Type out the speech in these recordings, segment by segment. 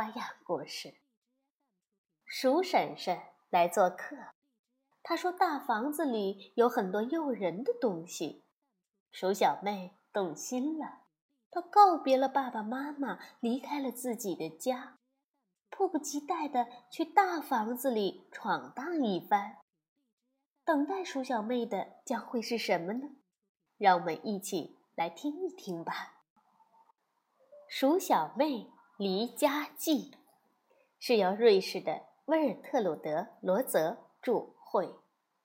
花样故事。鼠婶婶来做客，她说：“大房子里有很多诱人的东西。”鼠小妹动心了，她告别了爸爸妈妈，离开了自己的家，迫不及待的去大房子里闯荡一番。等待鼠小妹的将会是什么呢？让我们一起来听一听吧。鼠小妹。《离家记》是由瑞士的威尔特鲁德·罗泽著，绘，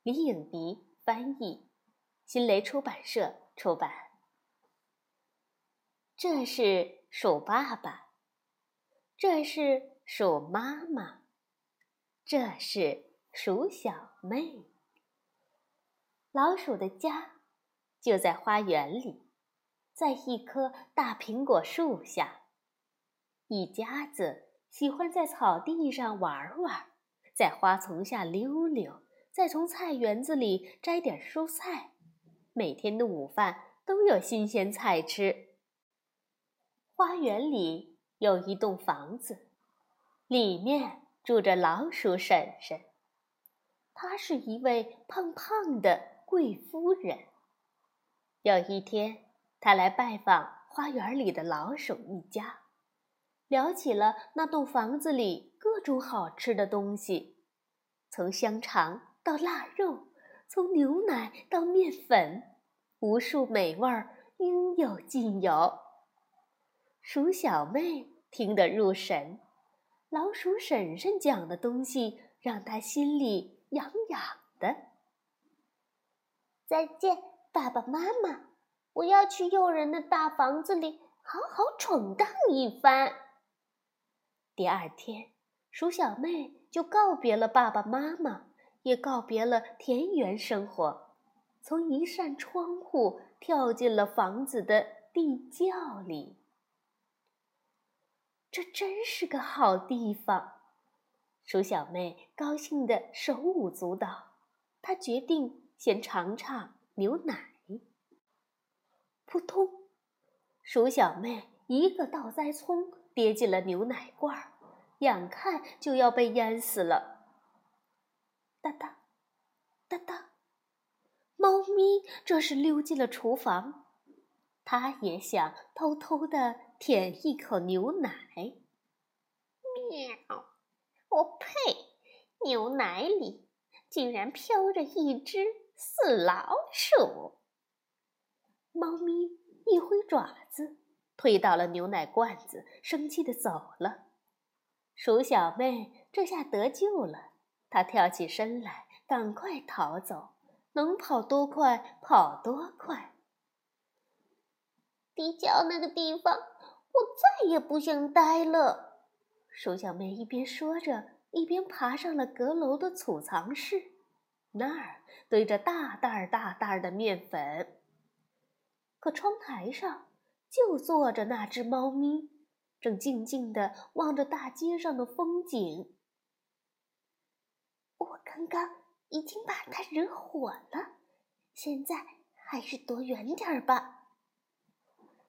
李颖迪翻译，新蕾出版社出版。这是鼠爸爸，这是鼠妈妈，这是鼠小妹。老鼠的家就在花园里，在一棵大苹果树下。一家子喜欢在草地上玩玩，在花丛下溜溜，再从菜园子里摘点蔬菜。每天的午饭都有新鲜菜吃。花园里有一栋房子，里面住着老鼠婶婶。她是一位胖胖的贵夫人。有一天，她来拜访花园里的老鼠一家。聊起了那栋房子里各种好吃的东西，从香肠到腊肉，从牛奶到面粉，无数美味儿应有尽有。鼠小妹听得入神，老鼠婶婶讲的东西让她心里痒痒的。再见，爸爸妈妈，我要去诱人的大房子里好好闯荡一番。第二天，鼠小妹就告别了爸爸妈妈，也告别了田园生活，从一扇窗户跳进了房子的地窖里。这真是个好地方，鼠小妹高兴的手舞足蹈。她决定先尝尝牛奶。扑通，鼠小妹一个倒栽葱。跌进了牛奶罐儿，眼看就要被淹死了。哒哒，哒哒，猫咪这时溜进了厨房，它也想偷偷的舔一口牛奶。喵！我呸！牛奶里竟然飘着一只死老鼠。猫咪一挥爪子。推倒了牛奶罐子，生气的走了。鼠小妹这下得救了，她跳起身来，赶快逃走，能跑多快跑多快。地窖那个地方，我再也不想待了。鼠小妹一边说着，一边爬上了阁楼的储藏室，那儿堆着大袋儿大袋儿的面粉。可窗台上。就坐着那只猫咪，正静静地望着大街上的风景。我刚刚已经把它惹火了，现在还是躲远点儿吧。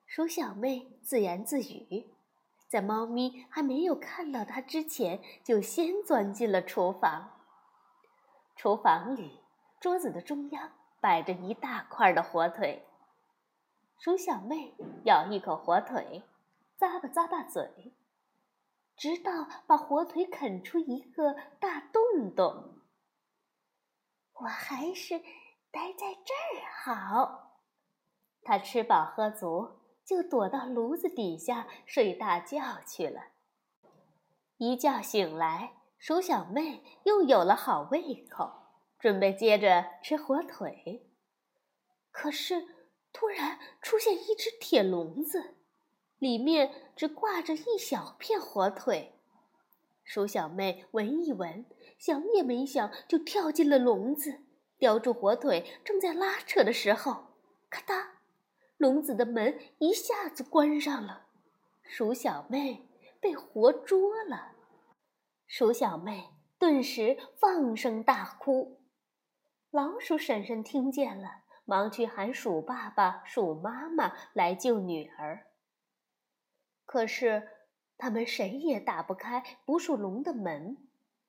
鼠小妹自言自语，在猫咪还没有看到它之前，就先钻进了厨房。厨房里，桌子的中央摆着一大块的火腿。鼠小妹咬一口火腿，咂吧咂吧嘴，直到把火腿啃出一个大洞洞。我还是待在这儿好。她吃饱喝足，就躲到炉子底下睡大觉去了。一觉醒来，鼠小妹又有了好胃口，准备接着吃火腿。可是。突然出现一只铁笼子，里面只挂着一小片火腿。鼠小妹闻一闻，想也没想就跳进了笼子，叼住火腿，正在拉扯的时候，咔嗒，笼子的门一下子关上了，鼠小妹被活捉了。鼠小妹顿时放声大哭。老鼠婶婶听见了，忙去喊鼠爸爸、鼠妈妈来救女儿。可是他们谁也打不开捕鼠笼的门，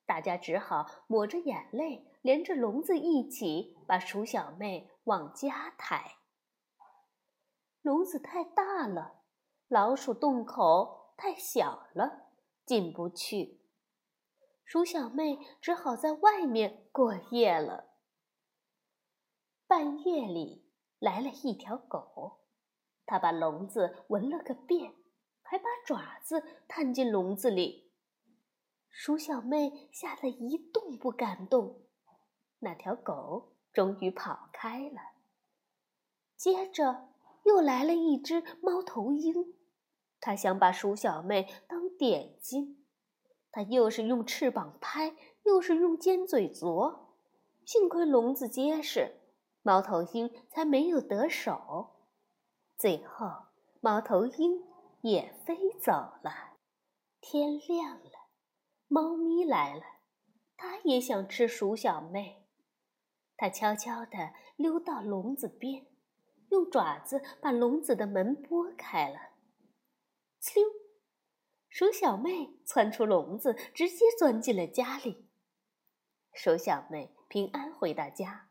大家只好抹着眼泪，连着笼子一起把鼠小妹往家抬。笼子太大了，老鼠洞口太小了，进不去。鼠小妹只好在外面过夜了。半夜里来了一条狗，它把笼子闻了个遍，还把爪子探进笼子里。鼠小妹吓得一动不敢动。那条狗终于跑开了。接着又来了一只猫头鹰，它想把鼠小妹当点心，它又是用翅膀拍，又是用尖嘴啄，幸亏笼子结实。猫头鹰才没有得手，最后猫头鹰也飞走了。天亮了，猫咪来了，它也想吃鼠小妹。它悄悄地溜到笼子边，用爪子把笼子的门拨开了。呲溜，鼠小妹窜出笼子，直接钻进了家里。鼠小妹平安回到家。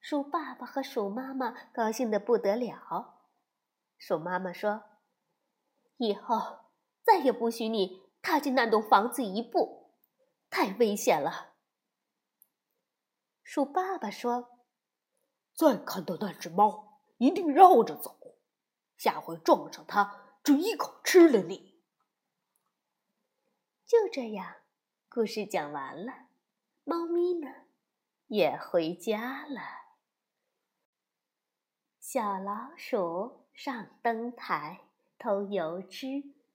鼠爸爸和鼠妈妈高兴的不得了。鼠妈妈说：“以后再也不许你踏进那栋房子一步，太危险了。”鼠爸爸说：“再看到那只猫，一定绕着走，下回撞上它，就一口吃了你。”就这样，故事讲完了。猫咪呢，也回家了。小老鼠上灯台偷油吃，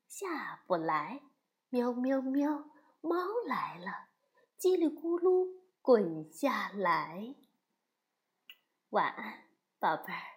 下不来。喵喵喵，猫来了，叽里咕噜滚下来。晚安，宝贝儿。